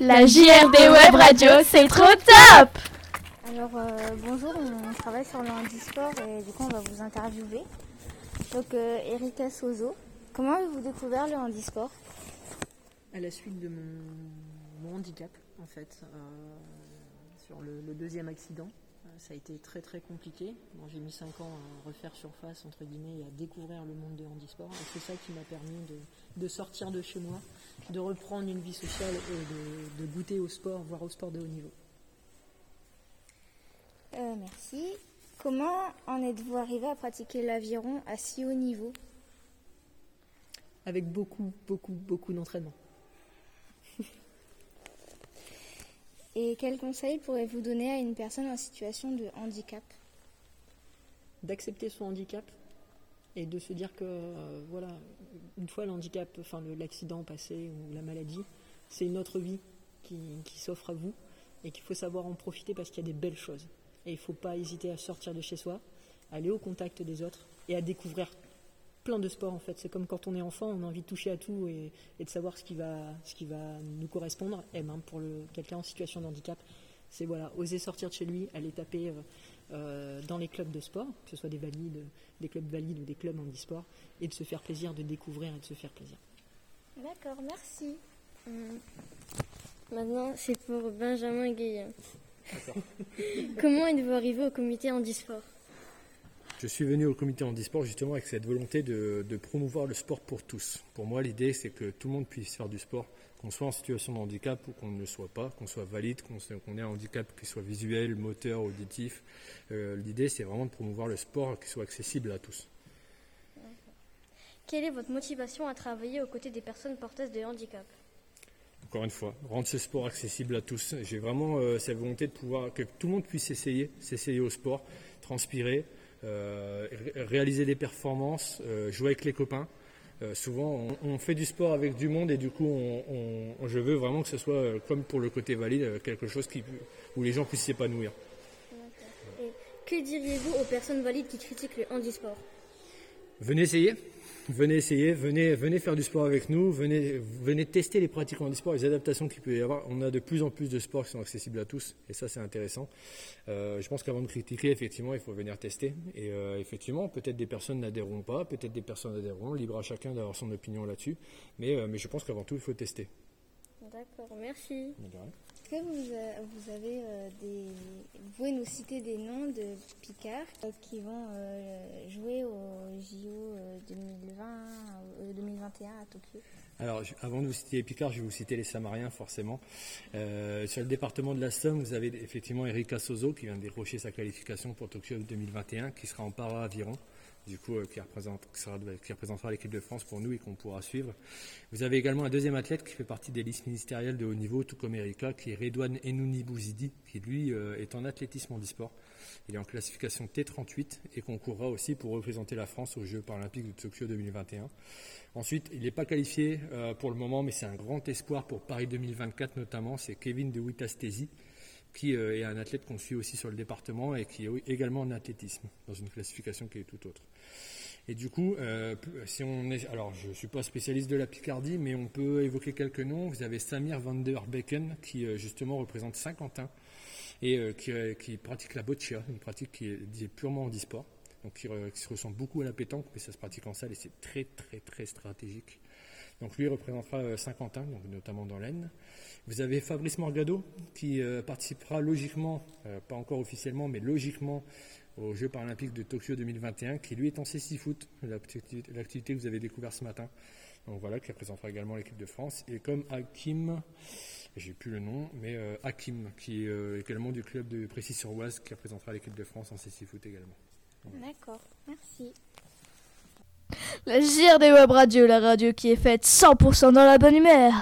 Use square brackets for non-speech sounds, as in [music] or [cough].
La JRD Web Radio, c'est trop top. Alors euh, bonjour, on travaille sur le handisport et du coup on va vous interviewer. Donc euh, Erika Sozo, comment avez-vous découvert le handisport À la suite de mon, mon handicap en fait, euh, sur le, le deuxième accident, ça a été très très compliqué. Bon, J'ai mis 5 ans à refaire surface entre guillemets et à découvrir le monde des handisports. Et c'est ça qui m'a permis de, de sortir de chez moi, de reprendre une vie sociale et de, de goûter au sport, voire au sport de haut niveau. Euh, Merci. Comment en êtes-vous arrivé à pratiquer l'aviron à si haut niveau? Avec beaucoup beaucoup beaucoup d'entraînement. Et quels conseils pourrez-vous donner à une personne en situation de handicap? D'accepter son handicap et de se dire que euh, voilà une fois le handicap enfin l'accident passé ou la maladie c'est une autre vie qui, qui s'offre à vous et qu'il faut savoir en profiter parce qu'il y a des belles choses. Et il ne faut pas hésiter à sortir de chez soi aller au contact des autres et à découvrir plein de sports en fait c'est comme quand on est enfant on a envie de toucher à tout et, et de savoir ce qui va ce qui va nous correspondre et même pour le quelqu'un en situation de handicap c'est voilà oser sortir de chez lui aller taper euh, euh, dans les clubs de sport, que ce soit des valides, des clubs valides ou des clubs handisport, et de se faire plaisir, de découvrir et de se faire plaisir. D'accord, merci. Maintenant, c'est pour Benjamin Guéhin. [laughs] Comment êtes-vous arrivé au comité handisport Je suis venu au comité handisport justement avec cette volonté de, de promouvoir le sport pour tous. Pour moi, l'idée, c'est que tout le monde puisse faire du sport, qu'on soit en situation de handicap ou qu'on ne le soit pas, qu'on soit valide, qu'on ait un handicap qui soit visuel, moteur, auditif. Euh, l'idée, c'est vraiment de promouvoir le sport qui soit accessible à tous. Quelle est votre motivation à travailler aux côtés des personnes porteuses de handicap? Encore une fois, rendre ce sport accessible à tous. J'ai vraiment euh, cette volonté de pouvoir que tout le monde puisse essayer, s'essayer au sport, transpirer, réaliser des performances, euh, jouer avec les copains. Euh, souvent, on, on fait du sport avec du monde et du coup, on, on- je veux vraiment que ce soit euh, comme pour le côté valide, euh, quelque chose qui, où les gens puissent s'épanouir. Et que diriez-vous aux personnes valides qui critiquent le handisport? Venez essayer, venez essayer, venez, venez faire du sport avec nous, venez, venez tester les pratiques en e-sport, les adaptations qu'il peut y avoir. On a de plus en plus de sports qui sont accessibles à tous et ça c'est intéressant. Euh, je pense qu'avant de critiquer, effectivement, il faut venir tester. Et euh, effectivement, peut-être des personnes n'adhéreront pas, peut-être des personnes adhéreront, libre à chacun d'avoir son opinion là-dessus. Mais, euh, mais je pense qu'avant tout, il faut tester. D'accord, merci. Est-ce que vous, vous avez des... Vous pouvez nous citer des noms de Picards euh, qui vont euh, jouer au JO euh, 2020, euh, 2021 à Tokyo Alors, avant de vous citer les Picards, je vais vous citer les Samariens, forcément. Euh, sur le département de la Somme, vous avez effectivement Erika Sozo, qui vient de décrocher sa qualification pour Tokyo 2021, qui sera en para-aviron, du coup, euh, qui, représente, qui, représentera l'équipe de France pour nous et qu'on pourra suivre. Vous avez également un deuxième athlète qui fait partie des listes ministérielles de haut niveau, tout comme Erika, qui est Redouane Enouni Bouzidi, qui lui euh, est en athlétisme handisport. Il est en classification T38 et concourra aussi pour représenter la France aux Jeux paralympiques de Tokyo 2021. Ensuite, il n'est pas qualifié euh, pour le moment, mais c'est un grand espoir pour Paris 2024 notamment. C'est Kevin de Witastesi, qui euh, est un athlète qu'on suit aussi sur le département et qui est également en athlétisme, dans une classification qui est tout autre. Et du coup, euh, si on est, alors je ne suis pas spécialiste de la Picardie, mais on peut évoquer quelques noms. Vous avez Samir van der Becken, qui euh, justement représente Saint-Quentin et qui, pratique la boccia, une pratique qui est, purement handisport, donc qui, qui se ressemble beaucoup à la pétanque, mais ça se pratique en salle et c'est très très très stratégique. Donc lui représentera euh, Saint-Quentin, donc notamment dans l'Aisne. Vous avez Fabrice Morgado qui euh, participera logiquement, euh, pas encore officiellement, mais logiquement aux Jeux paralympiques de Tokyo 2021, qui lui est en C6 foot, l'activité que vous avez découvert ce matin. Donc voilà, qui représentera également l'équipe de France. Et comme Hakim, j'ai plus le nom, mais euh, Hakim, qui est euh, également du club de Précis-sur-Oise, qui représentera l'équipe de France en C6 foot également. D'accord, merci. La JRD Web Radio, la radio qui est faite 100% dans la bonne humeur